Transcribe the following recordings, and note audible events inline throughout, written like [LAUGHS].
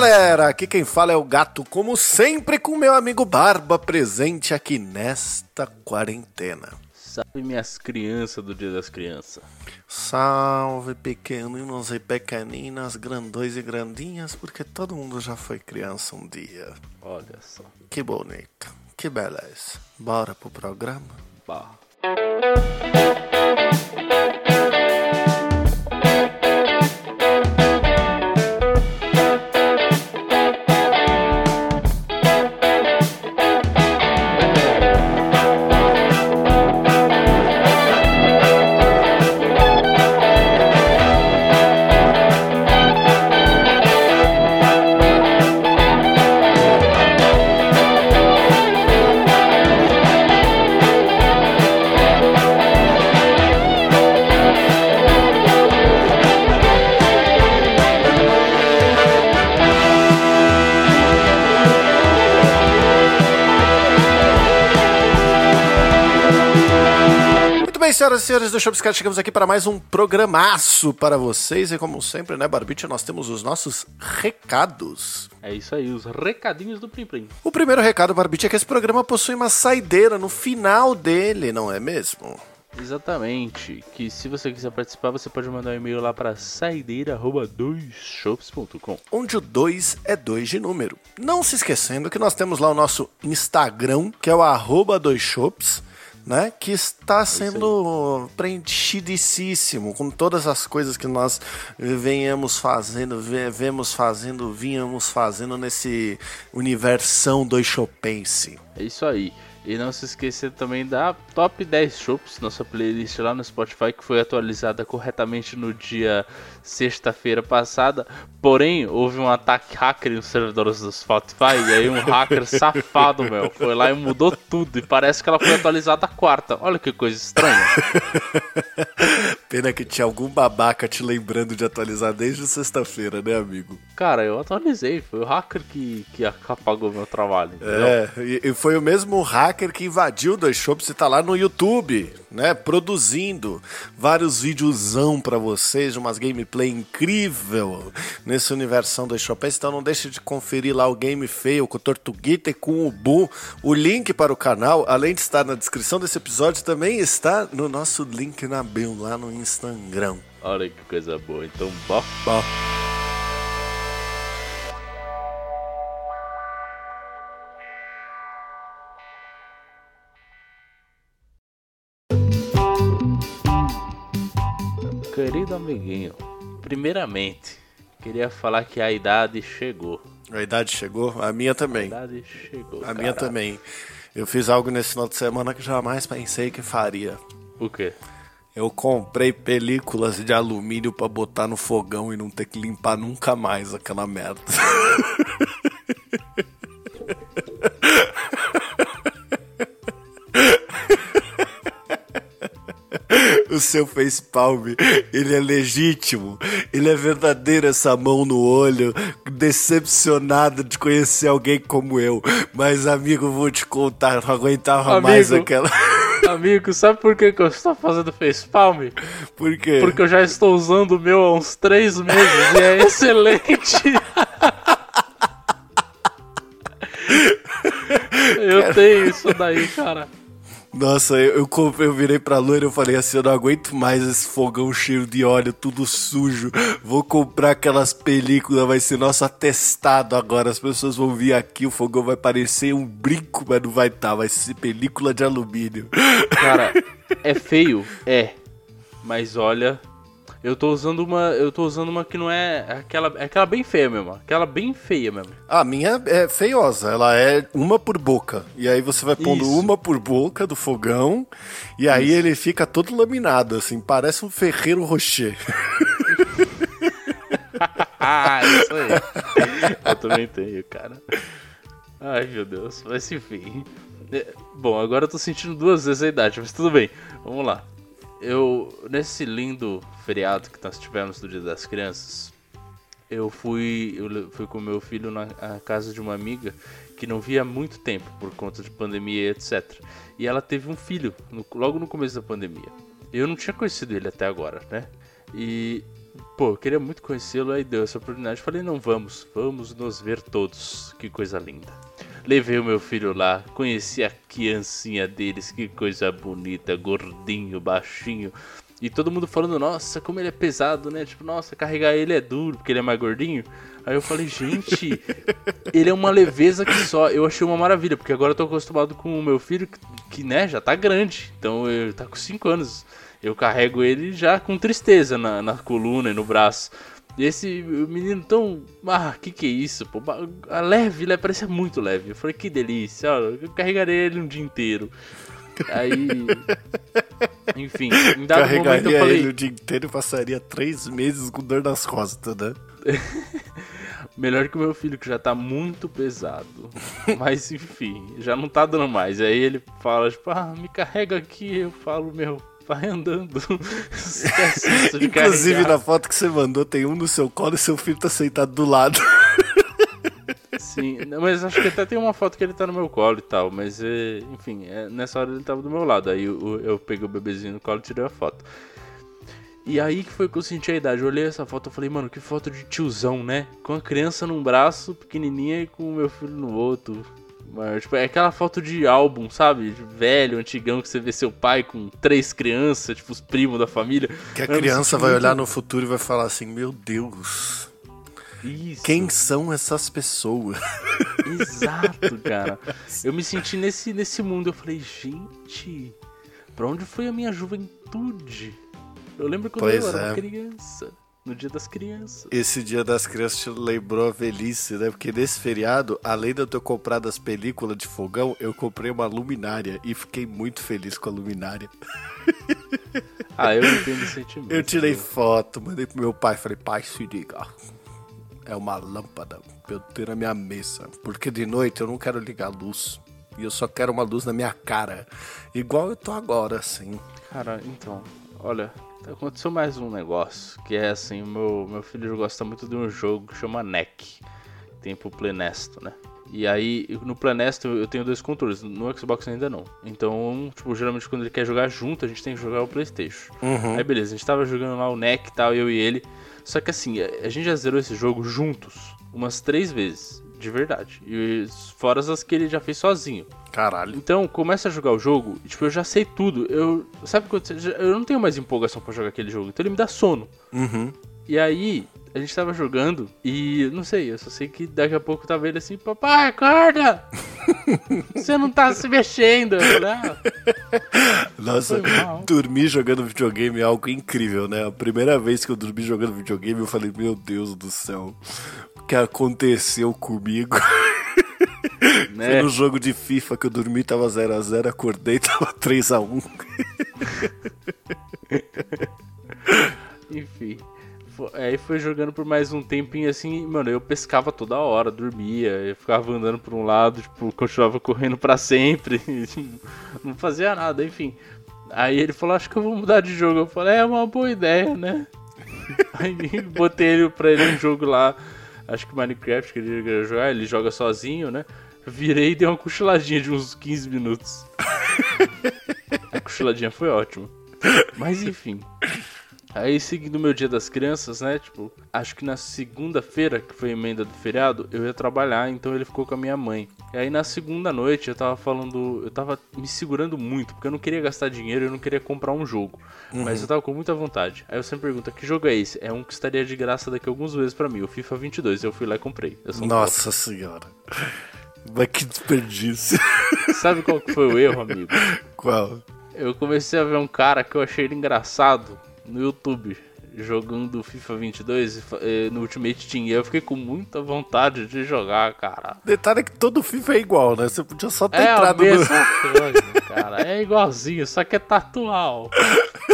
galera, aqui quem fala é o gato, como sempre, com meu amigo Barba presente aqui nesta quarentena. Salve minhas crianças do Dia das Crianças. Salve pequeninos e pequeninas, grandões e grandinhas, porque todo mundo já foi criança um dia. Olha só. Que bonito, que beleza. Bora pro programa? Bah. Senhoras e senhores do Shopscat, chegamos aqui para mais um programaço para vocês. E como sempre, né, Barbite, nós temos os nossos recados. É isso aí, os recadinhos do Plim Plim. O primeiro recado, Barbite, é que esse programa possui uma saideira no final dele, não é mesmo? Exatamente. Que se você quiser participar, você pode mandar um e-mail lá para saideira.doisshops.com. Onde o 2 é 2 de número. Não se esquecendo que nós temos lá o nosso Instagram, que é o arroba dois shops, né? Que está sendo preenchidíssimo com todas as coisas que nós venhamos fazendo, ve- vemos fazendo, vínhamos fazendo nesse universão dois shopense. É isso aí. E não se esqueça também da Top 10 Shops, nossa playlist lá no Spotify, que foi atualizada corretamente no dia sexta-feira passada. Porém, houve um ataque hacker nos servidores do Spotify. E aí um hacker [LAUGHS] safado, meu, foi lá e mudou tudo. E parece que ela foi atualizada quarta. Olha que coisa estranha. [LAUGHS] Pena que tinha algum babaca te lembrando de atualizar desde sexta-feira, né, amigo? Cara, eu atualizei. Foi o hacker que, que apagou meu trabalho. entendeu? É, e, e foi o mesmo hacker que invadiu Dois Shops e tá lá no YouTube, né? Produzindo vários videozão pra vocês, umas gameplay incrível nesse universão Dois Shops. Então não deixe de conferir lá o Game Fail com o Tortuguita e com o Bu. O link para o canal, além de estar na descrição desse episódio, também está no nosso link na bio lá no Instagram. Olha que coisa boa. Então, bora. Bom. Querido amiguinho, primeiramente, queria falar que a idade chegou. A idade chegou? A minha A também. idade chegou. A minha cara. também. Eu fiz algo nesse final de semana que jamais pensei que faria. O quê? Eu comprei películas de alumínio pra botar no fogão e não ter que limpar nunca mais aquela merda. [LAUGHS] O seu facepalm, ele é legítimo, ele é verdadeiro essa mão no olho, decepcionado de conhecer alguém como eu. Mas, amigo, vou te contar, não aguentava mais Amigo. aquela. [LAUGHS] Amigo, sabe por que, que eu estou fazendo facepalm? Por quê? Porque eu já estou usando o meu há uns três meses e é [LAUGHS] excelente. [LAUGHS] eu tenho isso daí, cara. Nossa, eu, eu, eu virei pra loira e eu falei assim, eu não aguento mais esse fogão cheio de óleo, tudo sujo. Vou comprar aquelas películas, vai ser nosso atestado agora. As pessoas vão vir aqui, o fogão vai parecer um brinco, mas não vai estar, vai ser película de alumínio. Cara, [LAUGHS] é feio? É. Mas olha, eu tô usando uma. Eu tô usando uma que não é. Aquela, é aquela bem feia mesmo. Aquela bem feia mesmo. A minha é feiosa, ela é uma por boca. E aí você vai pondo Isso. uma por boca do fogão, e aí ele fica todo laminado, assim, parece um ferreiro rocher. [LAUGHS] Ah, isso aí. eu também tenho, cara. Ai, meu Deus. Mas enfim. É, Bom, agora eu tô sentindo duas vezes a idade, mas tudo bem. Vamos lá. Eu, nesse lindo feriado que nós tivemos do Dia das Crianças, eu fui, eu fui com meu filho na casa de uma amiga que não via há muito tempo por conta de pandemia e etc. E ela teve um filho no- logo no começo da pandemia. Eu não tinha conhecido ele até agora, né? E pô, eu queria muito conhecê-lo, aí deu essa oportunidade. Falei, não, vamos, vamos nos ver todos. Que coisa linda. Levei o meu filho lá, conheci a criancinha deles, que coisa bonita, gordinho, baixinho. E todo mundo falando, nossa, como ele é pesado, né? Tipo, nossa, carregar ele é duro, porque ele é mais gordinho. Aí eu falei, gente, ele é uma leveza que só. Eu achei uma maravilha, porque agora eu tô acostumado com o meu filho, que, né, já tá grande. Então ele tá com 5 anos. Eu carrego ele já com tristeza na, na coluna e no braço. Esse menino tão. Ah, que que é isso, pô? A leve, ele parecia muito leve. Eu falei, que delícia, olha, eu carregarei ele um dia inteiro. Aí. [LAUGHS] Enfim, em dado Carregaria momento eu falei. ele o dia inteiro e passaria três meses com dor nas costas, né? [LAUGHS] Melhor que o meu filho, que já tá muito pesado. Mas enfim, já não tá dando mais. Aí ele fala, tipo, ah, me carrega aqui. Eu falo, meu, vai andando. [LAUGHS] Esquece isso de Inclusive, carregar. na foto que você mandou, tem um no seu colo e seu filho tá sentado do lado. [LAUGHS] Sim, mas acho que até tem uma foto que ele tá no meu colo e tal, mas é, enfim, é, nessa hora ele tava do meu lado, aí eu, eu peguei o bebezinho no colo e tirei a foto. E aí que foi que eu senti a idade, eu olhei essa foto e falei, mano, que foto de tiozão, né? Com a criança num braço, pequenininha, e com o meu filho no outro. Mas, tipo, é aquela foto de álbum, sabe? De velho, antigão, que você vê seu pai com três crianças, tipo, os primos da família. Que a criança senti vai olhar no futuro e vai falar assim: Meu Deus, Isso. quem são essas pessoas? [LAUGHS] Exato, cara. [LAUGHS] Eu me senti nesse, nesse mundo. Eu falei, gente, pra onde foi a minha juventude? Eu lembro quando Pois eu era é. uma criança. No dia das crianças. Esse dia das crianças te lembrou a velhice, né? Porque nesse feriado, além de eu ter comprado as películas de fogão, eu comprei uma luminária e fiquei muito feliz com a luminária. [LAUGHS] Ah, eu entendo o sentimento. Eu tirei foto, mandei pro meu pai, falei, pai, se liga. É uma lâmpada pra eu ter na minha mesa. Porque de noite eu não quero ligar a luz. E eu só quero uma luz na minha cara. Igual eu tô agora, assim. Cara, então, olha, aconteceu mais um negócio. Que é assim, meu, meu filho gosta muito de um jogo que chama NEC. Tem pro Plenesto, né? E aí, no Plenesto eu tenho dois controles, no Xbox ainda não. Então, tipo, geralmente quando ele quer jogar junto, a gente tem que jogar o Playstation. Aí beleza, a gente tava jogando lá o NEC e tal, eu e ele. Só que assim, a gente já zerou esse jogo juntos umas três vezes, de verdade. E fora as que ele já fez sozinho. Caralho. Então, começa a jogar o jogo, e, tipo, eu já sei tudo. Eu, sabe quando eu não tenho mais empolgação pra jogar aquele jogo, então ele me dá sono. Uhum. E aí, a gente tava jogando e não sei, eu só sei que daqui a pouco tava ele assim, papai, acorda! [LAUGHS] Você não tá se mexendo. Ah, Nossa, dormir jogando videogame é algo incrível, né? A primeira vez que eu dormi jogando videogame, eu falei, meu Deus do céu, que aconteceu comigo? [LAUGHS] Foi né? no jogo de FIFA que eu dormi, tava 0x0, acordei, [LAUGHS] tava 3x1. Enfim. Aí foi jogando por mais um tempinho assim, mano, eu pescava toda hora, dormia, eu ficava andando por um lado, tipo, continuava correndo pra sempre, [LAUGHS] não fazia nada, enfim. Aí ele falou, acho que eu vou mudar de jogo. Eu falei, é uma boa ideia, né? Aí botei ele pra ele um jogo lá, acho que Minecraft que ele queria jogar, ele joga sozinho, né? Virei e dei uma cochiladinha de uns 15 minutos. [LAUGHS] A cochiladinha foi ótima. Mas enfim. Aí, seguindo o meu dia das crianças, né? Tipo, acho que na segunda-feira, que foi a emenda do feriado, eu ia trabalhar, então ele ficou com a minha mãe. E aí, na segunda noite, eu tava falando. Eu tava me segurando muito, porque eu não queria gastar dinheiro, eu não queria comprar um jogo. Mas eu tava com muita vontade. Aí você me pergunta: que jogo é esse? É um que estaria de graça daqui a alguns meses pra mim, o FIFA 22. Eu fui lá e comprei. Eu Nossa senhora. Mas que desperdício. Sabe qual que foi o erro, amigo? Qual? Eu comecei a ver um cara que eu achei ele engraçado no YouTube jogando FIFA 22 e fa- eh, no Ultimate Team. Eu fiquei com muita vontade de jogar, cara. Detalhe é que todo FIFA é igual, né? Você podia só ter É a entrado no. mesma [LAUGHS] coisa, cara. É igualzinho, só que é tatual.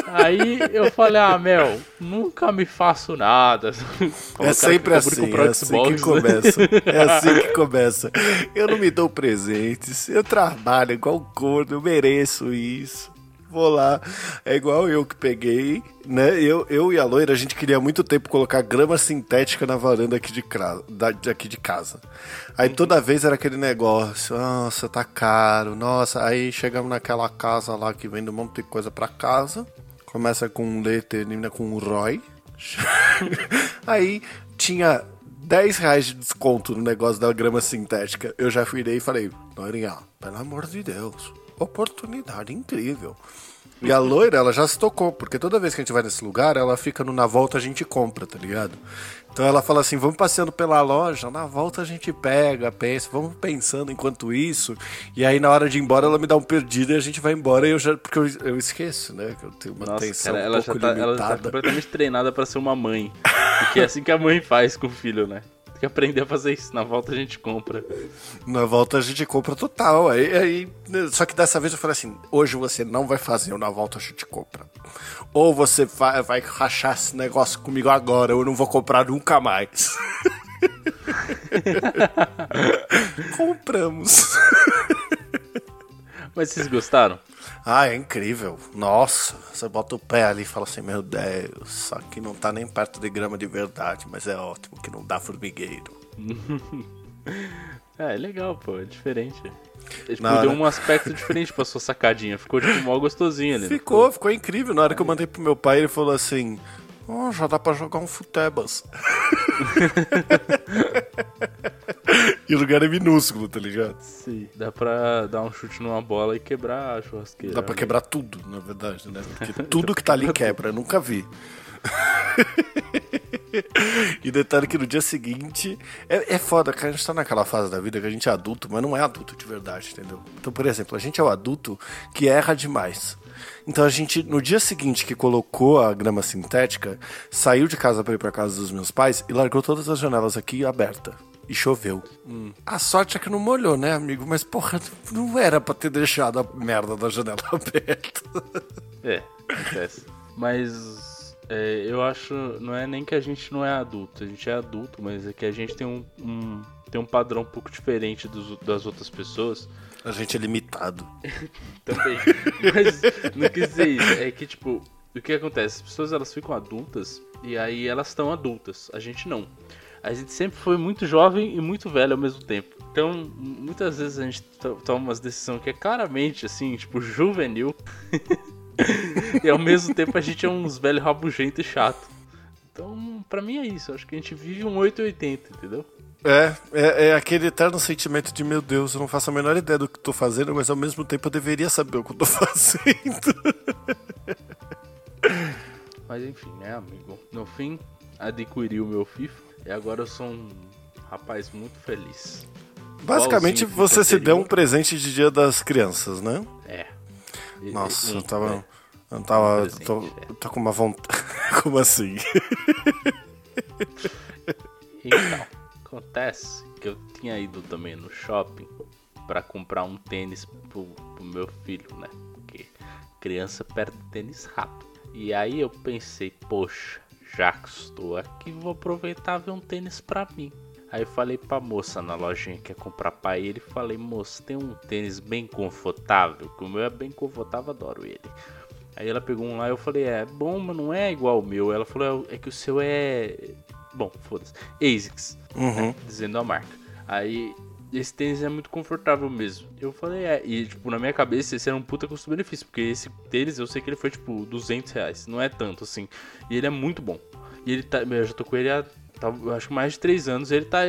Aí eu falei, ah, Mel, nunca me faço nada. [LAUGHS] Como É sempre assim, é assim que começa. [LAUGHS] É assim que começa. Eu não me dou presentes, eu trabalho igual corno, eu mereço isso. Vou lá. É igual eu que peguei, né? Eu, eu e a loira, a gente queria há muito tempo colocar grama sintética na varanda aqui de, cra- da- aqui de casa. Aí toda vez era aquele negócio, nossa, tá caro, nossa. Aí chegamos naquela casa lá que vende um monte de coisa pra casa. Começa com um letra, termina com um ROI. [LAUGHS] Aí tinha 10 reais de desconto no negócio da grama sintética. Eu já virei e falei, Dorinha, pelo amor de Deus, oportunidade incrível. E a loira, ela já se tocou, porque toda vez que a gente vai nesse lugar, ela fica no na volta a gente compra, tá ligado? Então ela fala assim: vamos passeando pela loja, na volta a gente pega, pensa, vamos pensando enquanto isso. E aí na hora de ir embora ela me dá um perdido e a gente vai embora e eu já. Porque eu, eu esqueço, né? Que eu tenho uma Nossa, atenção cara, um ela, pouco já tá, ela limitada. já tá completamente treinada pra ser uma mãe. Porque é assim que a mãe faz com o filho, né? Que aprender a fazer isso. Na volta a gente compra. Na volta a gente compra total. Aí, aí, só que dessa vez eu falei assim: hoje você não vai fazer o na volta a gente compra. Ou você vai, vai rachar esse negócio comigo agora, eu não vou comprar nunca mais. [LAUGHS] Compramos. Mas vocês gostaram? Ah, é incrível. Nossa, você bota o pé ali e fala assim: Meu Deus, aqui não tá nem perto de grama de verdade, mas é ótimo que não dá formigueiro. [LAUGHS] É, é legal, pô. É diferente. Tipo, deu hora- um aspecto diferente pra sua sacadinha. Ficou, tipo, mó gostosinho ali. não Ficou, ficou incrível. Na hora que eu mandei pro meu pai, ele falou assim: Oh, já dá pra jogar um futebas. [LAUGHS] e o lugar é minúsculo, tá ligado? Sim. Dá pra dar um chute numa bola e quebrar a churrasqueira. Dá pra quebrar tudo, na verdade, né? Porque [LAUGHS] tudo que tá ali quebra, eu nunca vi. [LAUGHS] e detalhe que no dia seguinte. É, é foda, que a gente tá naquela fase da vida que a gente é adulto, mas não é adulto de verdade, entendeu? Então, por exemplo, a gente é o adulto que erra demais. Então a gente, no dia seguinte que colocou a grama sintética, saiu de casa pra ir pra casa dos meus pais e largou todas as janelas aqui abertas. E choveu. A sorte é que não molhou, né, amigo? Mas, porra, não era pra ter deixado a merda da janela [LAUGHS] aberta. É, acontece. Mas é, eu acho, não é nem que a gente não é adulto, a gente é adulto, mas é que a gente tem um, um- tem um padrão um pouco diferente dos- das outras pessoas. A gente é limitado. [LAUGHS] Também. Mas não quis dizer isso. É que, tipo, o que acontece? As pessoas elas ficam adultas e aí elas estão adultas. A gente não. A gente sempre foi muito jovem e muito velho ao mesmo tempo. Então, muitas vezes a gente to- toma umas decisões que é claramente, assim, tipo, juvenil. [LAUGHS] e ao mesmo tempo a gente é uns velho rabugento e chato. Então, pra mim é isso. Acho que a gente vive um 880, entendeu? É, é, é aquele eterno sentimento de, meu Deus, eu não faço a menor ideia do que tô fazendo, mas ao mesmo tempo eu deveria saber o que eu tô [LAUGHS] fazendo. Mas enfim, né, amigo? No fim, adquiri o meu FIFA e agora eu sou um rapaz muito feliz. Basicamente, Igualzinho você se deu um presente de dia das crianças, né? É. E- Nossa, um, eu tava. é. Eu tava. presente, tô, é. tô com uma vontade. [LAUGHS] Como assim? Então, acontece que eu tinha ido também no shopping pra comprar um tênis pro, pro meu filho, né? Porque criança perde tênis rápido. E aí eu pensei, poxa, já que estou aqui, vou aproveitar e ver um tênis pra mim. Aí eu falei pra moça na lojinha que ia comprar pra ele, falei, moça, tem um tênis bem confortável, que o meu é bem confortável, adoro ele. Aí ela pegou um lá e eu falei, é bom, mas não é igual ao meu. Ela falou, é que o seu é. Bom, foda-se. ASICS, Uhum. dizendo a marca. Aí, esse tênis é muito confortável mesmo. Eu falei, é. E, tipo, na minha cabeça, esse era um puta custo-benefício. Porque esse tênis, eu sei que ele foi, tipo, 200 reais. Não é tanto, assim. E ele é muito bom. E ele tá. Eu já tô com ele há. tá- eu acho que mais de 3 anos. Ele tá.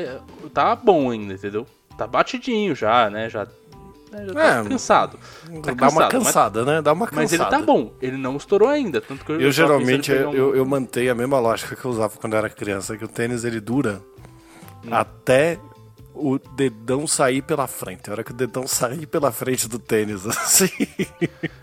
Tá bom ainda, entendeu? Tá batidinho já, né? Já. né, já tá É, cansado. Tá Dá uma cansado, mas- cansada, né? Dá uma cansada. mas ele tá bom, ele não estourou ainda. Tanto que eu, Eu geralmente pegar eu, um- eu mantenho a mesma lógica que eu usava quando eu era criança, que o tênis ele dura Hum. até o dedão sair pela frente. A hora que o dedão sair pela frente do tênis, [LAUGHS] assim,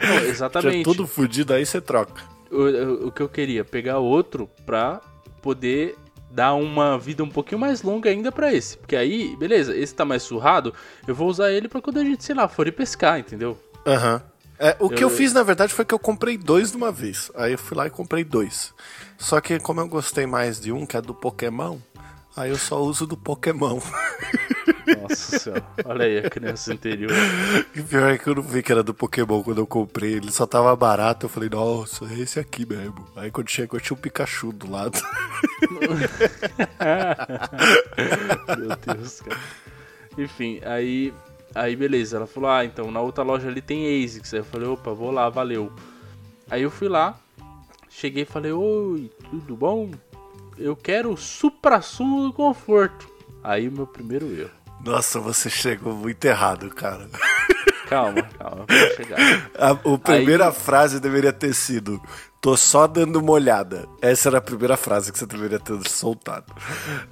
Não, já exatamente. tudo fudido, aí você troca. O, o- que eu queria, pegar outro pra poder dar uma vida um pouquinho mais longa ainda pra esse. Porque aí, beleza, esse tá mais surrado, eu vou usar ele pra quando a gente, sei lá, for ir pescar, entendeu? Aham. É, o que eu Eu- fiz, na verdade, foi que eu comprei dois de uma vez. Aí eu fui lá e comprei dois. Só que como eu gostei mais de um, que é do Pokémon, aí eu só uso do Pokémon. Nossa senhora, olha aí a criança interior. E pior é que eu não vi que era do Pokémon quando eu comprei. Ele só tava barato. Eu falei, nossa, é esse aqui mesmo. Aí quando chegou tinha um Pikachu do lado. [LAUGHS] Meu Deus, cara. Enfim, aí, aí beleza. Ela falou: Ah, então na outra loja ali tem ASICS. Aí eu falei: Opa, vou lá, valeu. Aí eu fui lá cheguei e falei, oi, tudo bom? Eu quero supra-sumo do conforto. Aí o meu primeiro erro. Nossa, você chegou muito errado, cara. [LAUGHS] Calma, calma, vou chegar. A, a primeira Aí... frase deveria ter sido: Tô só dando uma olhada. Essa era a primeira frase que você deveria ter soltado.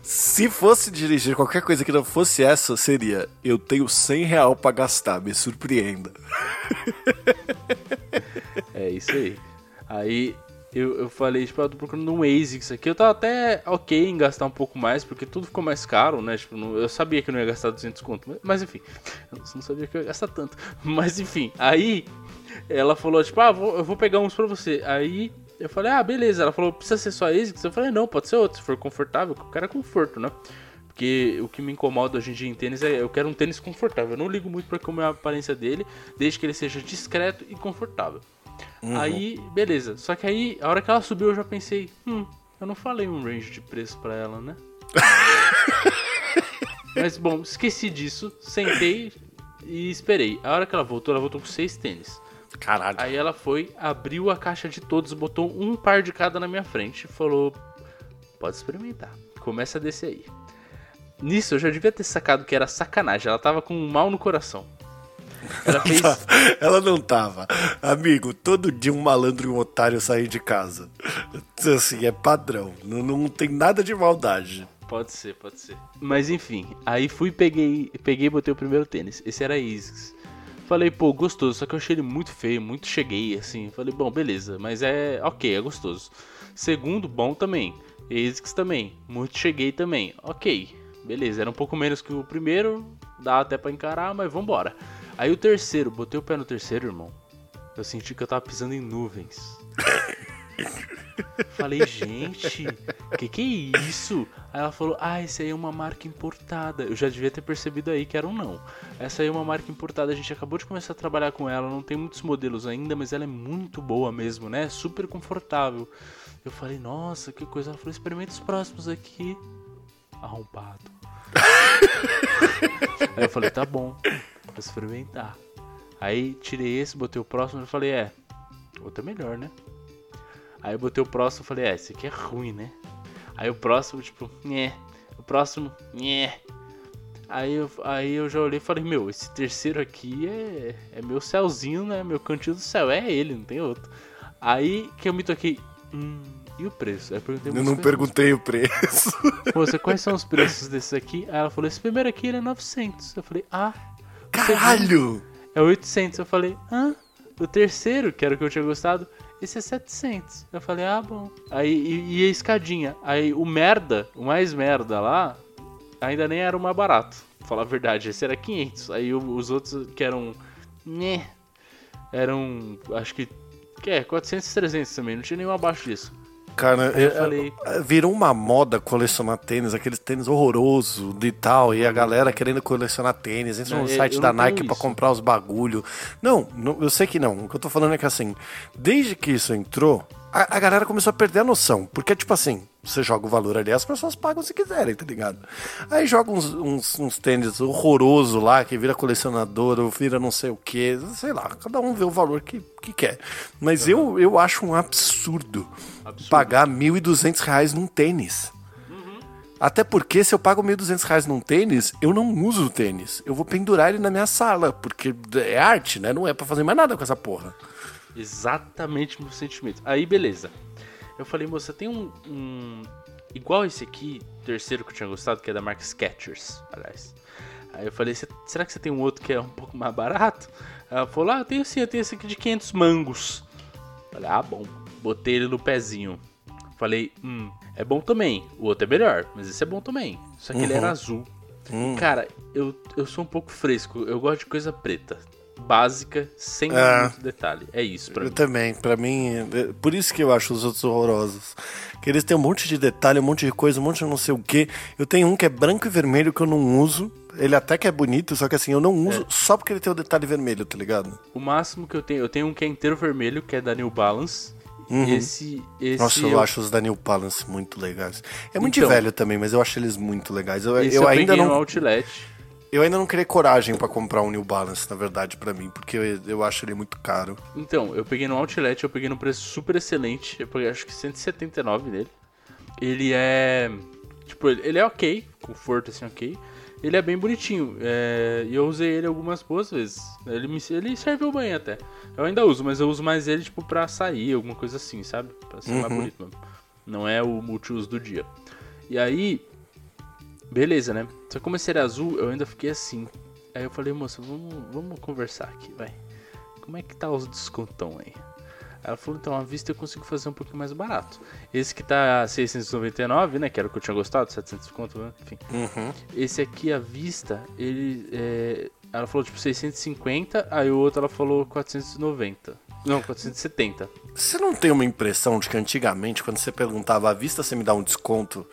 Se fosse dirigir qualquer coisa que não fosse essa, seria: Eu tenho 100 real pra gastar, me surpreenda. É isso aí. Aí eu, eu falei, tipo, eu tô procurando um ASICS aqui. Eu tava até ok em gastar um pouco mais, porque tudo ficou mais caro, né? Tipo, não, eu sabia que não ia gastar 200 conto, mas, mas, enfim, eu não sabia que eu ia gastar tanto. [LAUGHS] Mas enfim, aí ela falou, tipo, ah, vou, eu vou pegar uns pra você. Aí eu falei, ah, beleza. Ela falou, precisa ser só ASICS? Eu falei, não, pode ser outro, se for confortável, eu quero é conforto, né? Porque o que me incomoda hoje em dia em tênis é eu quero um tênis confortável. Eu não ligo muito pra como é a aparência dele, desde que ele seja discreto e confortável. Uhum. Aí, beleza. Só que aí, a hora que ela subiu, eu já pensei, hum, eu não falei um range de preço pra ela, né? [LAUGHS] Mas bom, esqueci disso, sentei e esperei. A hora que ela voltou, ela voltou com seis tênis. Caralho. Aí ela foi, abriu a caixa de todos, botou um par de cada na minha frente e falou: Pode experimentar. Começa a descer aí. Nisso eu já devia ter sacado que era sacanagem. Ela tava com um mal no coração. Ela, fez... ela não tava. Amigo, todo dia um malandro e um otário saem de casa. Assim, é padrão. Não, não tem nada de maldade. Pode ser, pode ser. Mas enfim, aí fui peguei, peguei e botei o primeiro tênis. Esse era Isgs. Falei, pô, gostoso, só que eu achei ele muito feio, muito cheguei, assim. Falei, bom, beleza, mas é ok, é gostoso. Segundo, bom também. Isgs também, muito cheguei também. Ok, beleza, era um pouco menos que o primeiro, dá até para encarar, mas vambora. Aí o terceiro, botei o pé no terceiro, irmão. Eu senti que eu tava pisando em nuvens. [LAUGHS] Falei, gente, que que é isso? Aí ela falou, ah, esse aí é uma marca importada. Eu já devia ter percebido aí que era um não. Essa aí é uma marca importada, a gente acabou de começar a trabalhar com ela, não tem muitos modelos ainda, mas ela é muito boa mesmo, né? Super confortável. Eu falei, nossa, que coisa. Ela falou, experimenta os próximos aqui. Arrombado. [LAUGHS] aí eu falei, tá bom pra experimentar. Aí tirei esse, botei o próximo e falei, é, outro é melhor, né? Aí eu botei o próximo e falei, é, esse aqui é ruim, né? Aí o próximo, tipo, nhé. O próximo, nhé. Aí eu, aí eu já olhei e falei, meu, esse terceiro aqui é, é meu céuzinho, né? Meu cantinho do céu, é ele, não tem outro. Aí que eu me toquei, hum, e o preço? Aí eu, eu não perguntei o preço. Moça, quais são os preços desses aqui? Aí ela falou, esse primeiro aqui ele é 900. Eu falei, ah, Caralho! É 800. Eu falei, hã? O terceiro, que era o que eu tinha gostado, esse é 700. Eu falei, ah, bom. Aí, e, e a escadinha. Aí o merda, o mais merda lá, ainda nem era o mais barato. Pra falar a verdade, esse era 500. Aí os outros que eram. Né, eram. Acho que. Que é, 400 300 também, não tinha nenhum abaixo disso. Cara, eu, falei... virou uma moda colecionar tênis, aqueles tênis horroroso de tal, e a galera querendo colecionar tênis, entra no site da Nike para comprar os bagulho. Não, não, eu sei que não. O que eu tô falando é que assim, desde que isso entrou, a, a galera começou a perder a noção. Porque, tipo assim, você joga o valor ali, as pessoas pagam se quiserem, tá ligado? Aí joga uns, uns, uns tênis horroroso lá, que vira colecionador, ou vira não sei o que, sei lá, cada um vê o valor que, que quer. Mas eu, eu acho um absurdo, absurdo. pagar R$ 1.200 num tênis. Uhum. Até porque se eu pago R$ 1.200 num tênis, eu não uso o tênis. Eu vou pendurar ele na minha sala, porque é arte, né? Não é para fazer mais nada com essa porra. Exatamente o meu sentimento. Aí, beleza. Eu falei, moça, tem um, um, Igual esse aqui, terceiro que eu tinha gostado, que é da marca Skechers, aliás. Aí eu falei, será que você tem um outro que é um pouco mais barato? Ela falou, ah, eu tenho sim, eu tenho esse aqui de 500 mangos. Falei, ah, bom. Botei ele no pezinho. Falei, hum, é bom também. O outro é melhor, mas esse é bom também. Só que uhum. ele era uhum. azul. Hum. Cara, eu, eu sou um pouco fresco. Eu gosto de coisa preta básica, sem é, muito detalhe. É isso pra eu mim. também, pra mim, é, por isso que eu acho os outros horrorosos. Que eles têm um monte de detalhe, um monte de coisa, um monte de não sei o que. Eu tenho um que é branco e vermelho que eu não uso. Ele até que é bonito, só que assim, eu não uso é. só porque ele tem o detalhe vermelho, tá ligado? O máximo que eu tenho, eu tenho um que é inteiro vermelho, que é da New Balance. Uhum. Esse, esse Nossa, eu, eu, acho os da New Balance muito legais. É muito então, velho também, mas eu acho eles muito legais. Eu, eu, eu ainda não. Outlet. Eu ainda não criei coragem para comprar um New Balance, na verdade, para mim, porque eu, eu acho ele muito caro. Então, eu peguei no Outlet, eu peguei no preço super excelente. Eu peguei acho que 179 nele. Ele é. Tipo, ele é ok, conforto assim, ok. Ele é bem bonitinho. É, e eu usei ele algumas boas vezes. Ele, me, ele serviu bem até. Eu ainda uso, mas eu uso mais ele, tipo, pra sair, alguma coisa assim, sabe? Pra ser uhum. mais bonito mesmo. Não é o multiuso do dia. E aí. Beleza, né? Só que como esse era azul, eu ainda fiquei assim. Aí eu falei, moça, vamos, vamos conversar aqui, vai. Como é que tá os descontão aí? Ela falou, então, à vista eu consigo fazer um pouquinho mais barato. Esse que tá 699, né? Que era o que eu tinha gostado, 700 conto, né? enfim. Uhum. Esse aqui, à vista, ele. É... Ela falou tipo 650, aí o outro ela falou 490. Não, 470. Você não tem uma impressão de que antigamente, quando você perguntava à vista, você me dá um desconto?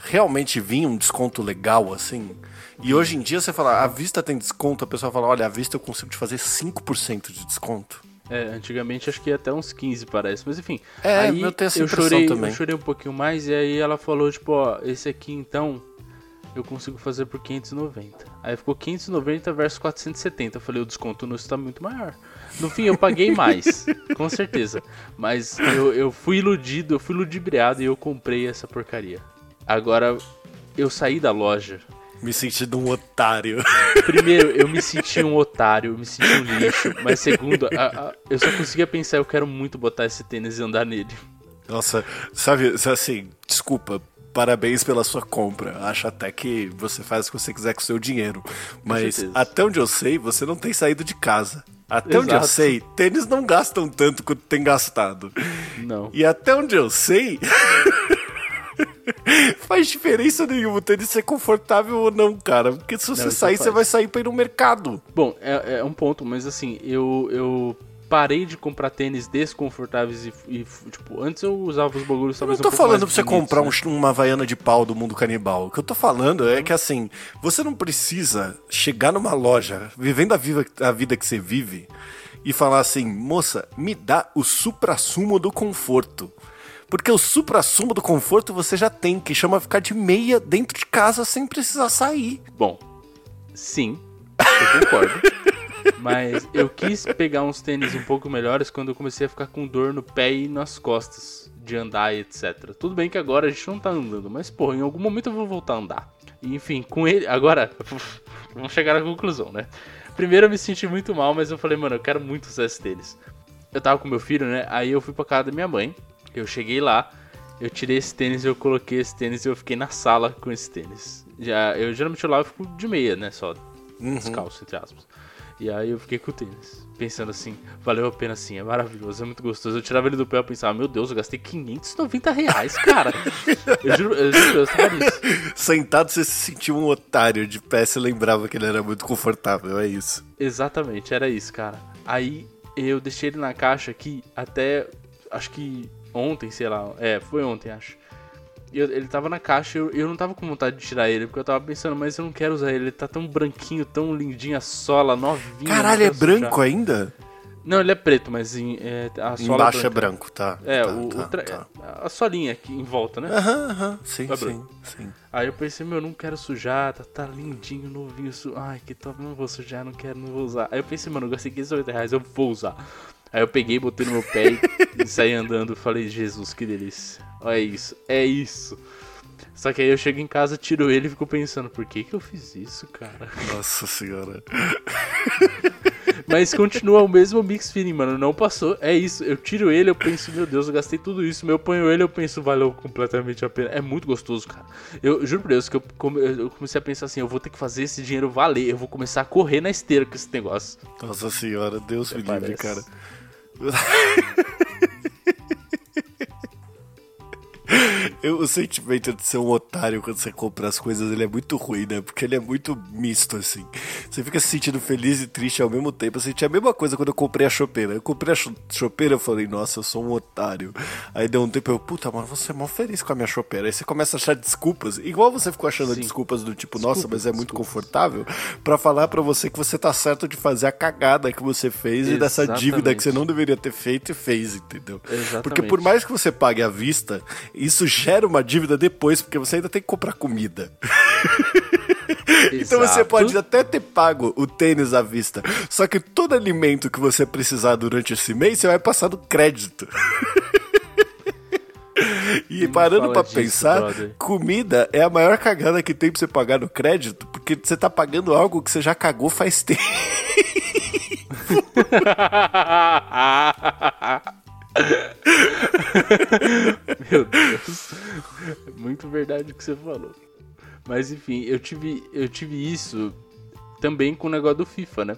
realmente vinha um desconto legal assim. E hoje em dia você fala, a vista tem desconto, a pessoa fala, olha, a vista eu consigo te fazer 5% de desconto. É, antigamente acho que ia até uns 15 parece, mas enfim. É, aí eu tenho essa eu chorei, também. Eu chorei um pouquinho mais e aí ela falou, tipo, ó, esse aqui então eu consigo fazer por 590. Aí ficou 590 versus 470. Eu falei, o desconto no está muito maior. No fim, eu paguei mais, [LAUGHS] com certeza. Mas eu, eu fui iludido, eu fui ludibriado e eu comprei essa porcaria. Agora, eu saí da loja. Me sentindo um otário. [LAUGHS] Primeiro, eu me senti um otário, eu me senti um lixo. Mas segundo, a, a, eu só conseguia pensar, eu quero muito botar esse tênis e andar nele. Nossa, sabe, assim, desculpa, parabéns pela sua compra. Acho até que você faz o que você quiser com o seu dinheiro. Mas até onde eu sei, você não tem saído de casa. Até Exato. onde eu sei, tênis não gastam tanto quanto tem gastado. Não. E até onde eu sei. [LAUGHS] [LAUGHS] Faz diferença nenhuma o tênis ser confortável ou não, cara. Porque se você não, sair, você vai sair pra ir no mercado. Bom, é, é um ponto, mas assim, eu, eu parei de comprar tênis desconfortáveis e, e, tipo, antes eu usava os bagulhos talvez Eu não tô um falando pra você comprar né? um, uma vaiana de pau do mundo canibal. O que eu tô falando é que assim, você não precisa chegar numa loja, vivendo a, viva, a vida que você vive, e falar assim, moça, me dá o supra-sumo do conforto. Porque o supra-sumo do conforto você já tem, que chama ficar de meia dentro de casa sem precisar sair. Bom, sim, eu concordo. [LAUGHS] Mas eu quis pegar uns tênis um pouco melhores quando eu comecei a ficar com dor no pé e nas costas de andar e etc. Tudo bem que agora a gente não tá andando, mas porra, em algum momento eu vou voltar a andar. E, enfim, com ele. Agora, [LAUGHS] vamos chegar à conclusão, né? Primeiro eu me senti muito mal, mas eu falei, mano, eu quero muito usar esses tênis. Eu tava com meu filho, né? Aí eu fui pra casa da minha mãe. Eu cheguei lá, eu tirei esse tênis, eu coloquei esse tênis e eu fiquei na sala com esse tênis. Já, eu geralmente lá eu fico de meia, né? Só uhum. descalço, entre aspas. E aí eu fiquei com o tênis, pensando assim, valeu a pena sim, é maravilhoso, é muito gostoso. Eu tirava ele do pé e pensava, meu Deus, eu gastei 590 reais, cara. [LAUGHS] eu juro, eu juro, eu nisso. Sentado você se sentiu um otário, de pé você lembrava que ele era muito confortável, é isso. Exatamente, era isso, cara. Aí eu deixei ele na caixa aqui até, acho que ontem, sei lá. É, foi ontem, acho. Eu, ele tava na caixa e eu, eu não tava com vontade de tirar ele, porque eu tava pensando, mas eu não quero usar ele. Ele tá tão branquinho, tão lindinho, a sola, novinho. Caralho, é branco ainda? Não, ele é preto, mas em, é, a sola Embaixo é, branco, tá. É, tá, o, tá, tá. a solinha aqui em volta, né? Aham, aham, sim, é sim, sim. Aí eu pensei, meu, não quero sujar, tá, tá lindinho, novinho. Su... Ai, que top, não vou sujar, não quero, não vou usar. Aí eu pensei, mano, eu gastei 580 reais, eu vou usar. Aí eu peguei, botei no meu pé e [LAUGHS] saí andando. Falei, Jesus, que delícia. Olha isso, é isso. Só que aí eu chego em casa, tiro ele e fico pensando, por que que eu fiz isso, cara? Nossa senhora. [LAUGHS] Mas continua o mesmo mix feeling, mano. Não passou. É isso. Eu tiro ele, eu penso, meu Deus, eu gastei tudo isso. Eu ponho ele, eu penso, valeu completamente a pena. É muito gostoso, cara. Eu juro por Deus que eu, eu comecei a pensar assim, eu vou ter que fazer esse dinheiro valer. Eu vou começar a correr na esteira com esse negócio. Nossa senhora, Deus me livre, cara. [LAUGHS] Eu, o sentimento de ser um otário quando você compra as coisas, ele é muito ruim, né? Porque ele é muito misto, assim. Você fica se sentindo feliz e triste ao mesmo tempo. Eu senti a mesma coisa quando eu comprei a chopeira. Eu comprei a chopeira, eu falei, nossa, eu sou um otário. Aí deu um tempo, eu, puta, mas você é mó feliz com a minha chopeira. Aí você começa a achar desculpas, igual você ficou achando Sim. desculpas do tipo, nossa, mas é muito confortável, para falar para você que você tá certo de fazer a cagada que você fez Exatamente. e dessa dívida que você não deveria ter feito e fez, entendeu? Exatamente. Porque por mais que você pague à vista, isso gera uma dívida depois, porque você ainda tem que comprar comida. [LAUGHS] Então você pode até ter pago o tênis à vista, só que todo alimento que você precisar durante esse mês, você vai passar no crédito. [LAUGHS] E Não parando disso, pensar, brother. comida é a maior cagada que tem pra você pagar no crédito, porque você tá pagando algo que você já cagou faz [LAUGHS] tempo. Meu Deus. Verdade o que você falou. Mas enfim, eu tive, eu tive isso também com o negócio do FIFA, né?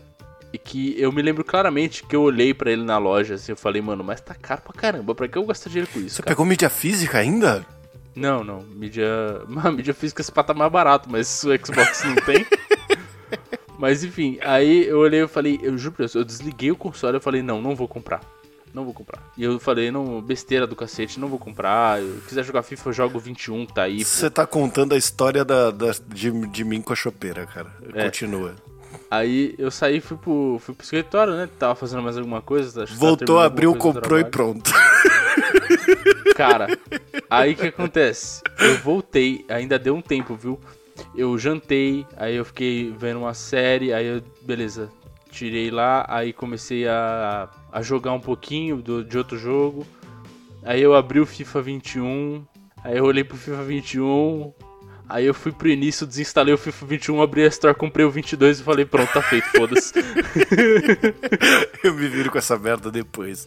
E que eu me lembro claramente que eu olhei pra ele na loja assim, eu falei, mano, mas tá caro pra caramba, pra que eu gastar dinheiro com isso? Você cara? pegou mídia física ainda? Não, não, mídia. [LAUGHS] Mano, mídia física esse pá tá mais barato, mas o Xbox não tem. [LAUGHS] mas enfim, aí eu olhei e falei, eu juro pra você, eu desliguei o console e falei, não, não vou comprar. Não vou comprar. E eu falei, não, besteira do cacete, não vou comprar. Eu quiser jogar FIFA, eu jogo 21, tá aí. Você tá contando a história da, da- de, de mim com a chopeira, cara. É. Continua. Aí eu saí e fui pro, fui pro escritório, né? Tava fazendo mais alguma coisa. Voltou, abriu, comprou e pronto. [LAUGHS] Cara, aí o que acontece? Eu voltei, ainda deu um tempo, viu? Eu jantei, aí eu fiquei vendo uma série, aí eu, beleza, tirei lá, aí comecei a, a jogar um pouquinho do, de outro jogo. Aí eu abri o FIFA 21, aí eu olhei pro FIFA 21, aí eu fui pro início, desinstalei o FIFA 21, abri a Store, comprei o 22 e falei, pronto, tá feito, foda-se. [LAUGHS] Eu me viro com essa merda depois.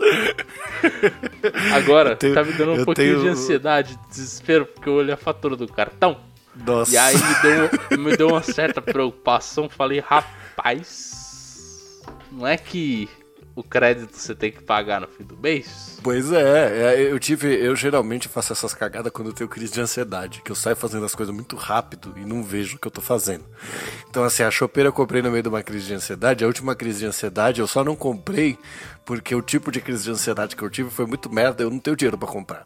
Agora, tenho- tá me dando um pouquinho de tenho- ansiedade, desespero, porque eu olhei a fatura do cartão. Nossa. E aí me deu, me deu uma certa preocupação. Falei, rapaz, não é que o crédito você tem que pagar no fim do mês? Pois é, é, eu tive. Eu geralmente faço essas cagadas quando eu tenho crise de ansiedade, que eu saio fazendo as coisas muito rápido e não vejo o que eu tô fazendo. Então, assim, a chopeira eu comprei no meio de uma crise de ansiedade. A última crise de ansiedade eu só não comprei porque o tipo de crise de ansiedade que eu tive foi muito merda, eu não tenho dinheiro pra comprar.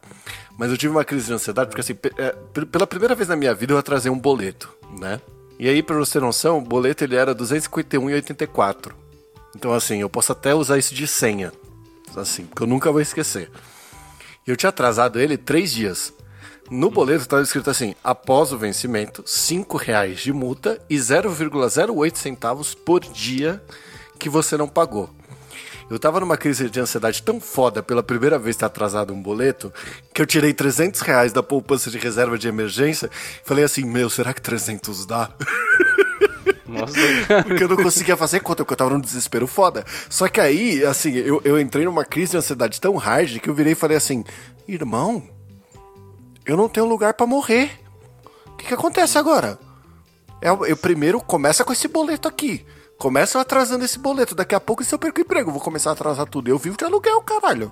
Mas eu tive uma crise de ansiedade porque, assim, é, pe- pela primeira vez na minha vida eu atrasei um boleto, né? E aí, pra você ter noção, o boleto ele era R$ 251,84. Então, assim, eu posso até usar isso de senha. Assim, porque eu nunca vou esquecer. Eu tinha atrasado ele três dias. No boleto estava escrito assim: após o vencimento, R$ reais de multa e 0,08 centavos por dia que você não pagou. Eu tava numa crise de ansiedade tão foda pela primeira vez ter atrasado um boleto, que eu tirei 300 reais da poupança de reserva de emergência e falei assim: meu, será que 300 dá? [LAUGHS] Nossa, [LAUGHS] Porque eu não conseguia fazer conta, porque eu tava num desespero foda. Só que aí, assim, eu, eu entrei numa crise de ansiedade tão hard que eu virei e falei assim: irmão, eu não tenho lugar pra morrer. O que, que acontece agora? Eu, eu primeiro começa com esse boleto aqui. Começa atrasando esse boleto. Daqui a pouco, se eu perco o emprego, eu vou começar a atrasar tudo. Eu vivo de aluguel, caralho.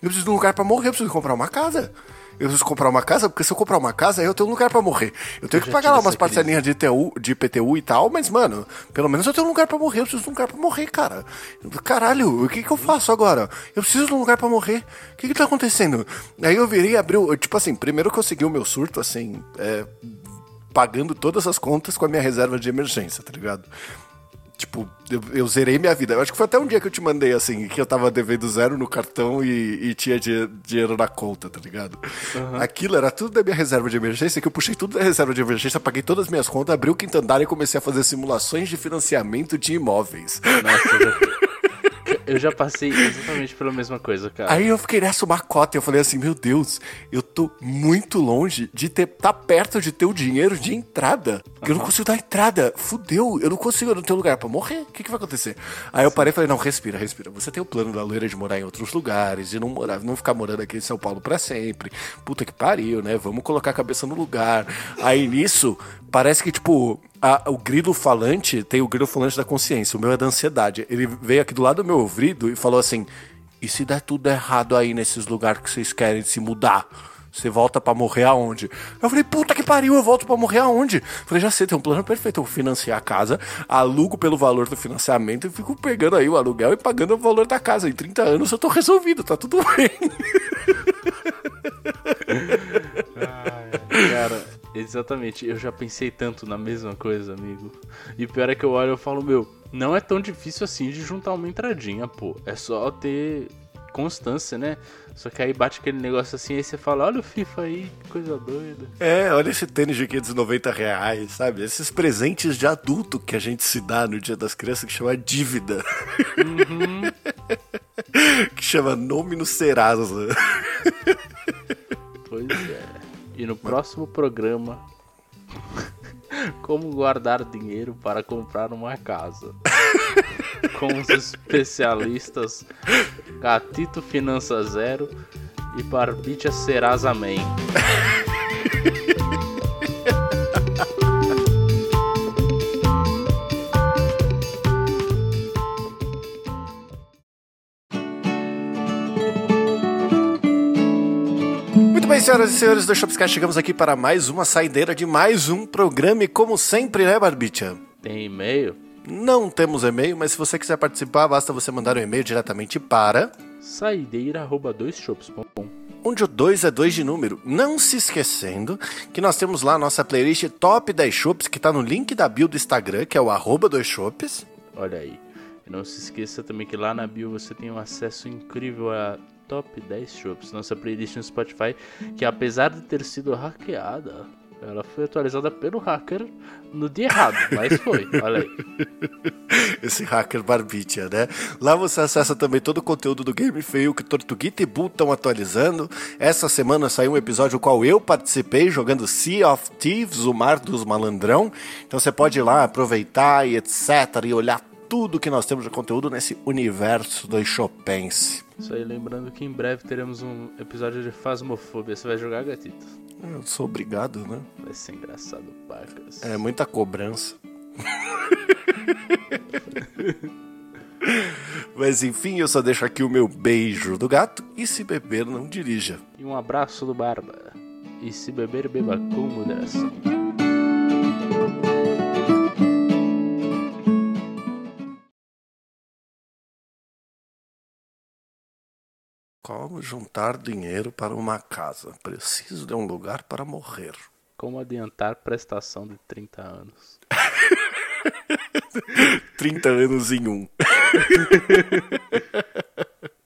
Eu preciso de um lugar pra morrer, eu preciso comprar uma casa. Eu preciso comprar uma casa, porque se eu comprar uma casa, aí eu tenho um lugar pra morrer. Eu tenho que já pagar lá umas parcelinhas de, ITU, de IPTU e tal, mas, mano, pelo menos eu tenho um lugar pra morrer. Eu preciso de um lugar pra morrer, cara. Caralho, o que que eu faço agora? Eu preciso de um lugar pra morrer. O que que tá acontecendo? Aí eu virei e abri, o- tipo assim, primeiro que eu segui o meu surto, assim, é, pagando todas as contas com a minha reserva de emergência, tá ligado? Tipo, eu, eu zerei minha vida. Eu acho que foi até um dia que eu te mandei, assim, que eu tava devendo zero no cartão e, e tinha di- dinheiro na conta, tá ligado? Aquilo era tudo da minha reserva de emergência, que eu puxei tudo da reserva de emergência, paguei todas as minhas contas, abri o quinto andar e comecei a fazer simulações de financiamento de imóveis. nossa, eu já, passei exatamente pela mesma coisa, cara. Aí eu fiquei nessa uma cota e eu falei assim, meu Deus, eu tô muito longe de ter tá perto de ter o dinheiro de entrada. Eu não consigo dar entrada. Fudeu, eu não consigo, eu não tenho lugar pra morrer. O que, que vai acontecer? Aí eu parei e falei, não, respira, respira. Você tem o plano da loira de morar em outros lugares, de não morar, não ficar morando aqui em São Paulo pra sempre. Puta que pariu, né? Vamos colocar a cabeça no lugar. Aí nisso, parece que, tipo, a- o grilo falante tem o grilo falante da consciência, o meu é da ansiedade. Ele veio aqui do lado do meu ouvido e falou assim: e se der tudo errado aí nesses lugares que vocês querem se mudar? Você volta pra morrer aonde? Eu falei, puta que pariu, eu volto pra morrer aonde? Falei, já sei, tem um plano perfeito. Eu vou financiar a casa, alugo pelo valor do financiamento e fico pegando aí o aluguel e pagando o valor da casa. Em 30 anos eu tô resolvido, tá tudo [LAUGHS] bem. [LAUGHS] Cara, exatamente. Eu já pensei tanto na mesma coisa, amigo. E o pior é que eu olho e eu falo, meu, não é tão difícil assim de juntar uma entradinha, pô. É só ter constância, né? Só que aí bate aquele negócio assim, aí você fala, olha o FIFA aí, que coisa doida. É, olha esse tênis de 590 reais, sabe? Esses presentes de adulto que a gente se dá no dia das crianças que chama dívida. Uhum. [LAUGHS] que chama nome no Serasa. Pois é. E no próximo programa, [LAUGHS] como guardar dinheiro para comprar uma casa. [LAUGHS] Com os especialistas Gatito Finança Zero e Barbicha Serasa Man. [LAUGHS] senhoras e senhores do Shopscast, chegamos aqui para mais uma saideira de mais um programa e como sempre, né, Barbicha? Tem e-mail? Não temos e-mail, mas se você quiser participar, basta você mandar um e-mail diretamente para saideira@doisshops.com onde o 2 é 2 de número. Não se esquecendo que nós temos lá a nossa playlist Top 10 Shops, que está no link da bio do Instagram, que é o arroba 2 Shops. Olha aí. E não se esqueça também que lá na bio você tem um acesso incrível a Top 10 Shops, nossa playlist no Spotify, que apesar de ter sido hackeada, ela foi atualizada pelo hacker no dia errado, mas foi, olha aí. [LAUGHS] Esse hacker barbicha, né? Lá você acessa também todo o conteúdo do Game Fail que Tortuguita e Bull estão atualizando. Essa semana saiu um episódio no qual eu participei jogando Sea of Thieves, o Mar dos Malandrão. Então você pode ir lá aproveitar e etc. e olhar tudo que nós temos de conteúdo nesse universo do Chopense. Isso aí, lembrando que em breve teremos um episódio de Fasmofobia. Você vai jogar, gatito? Eu sou obrigado, né? Vai ser engraçado, pacas. É muita cobrança. [LAUGHS] Mas enfim, eu só deixo aqui o meu beijo do gato e se beber, não dirija. E um abraço do Barba. E se beber, beba com moderação. Como juntar dinheiro para uma casa? Preciso de um lugar para morrer. Como adiantar prestação de 30 anos? [LAUGHS] 30 anos em um. [LAUGHS]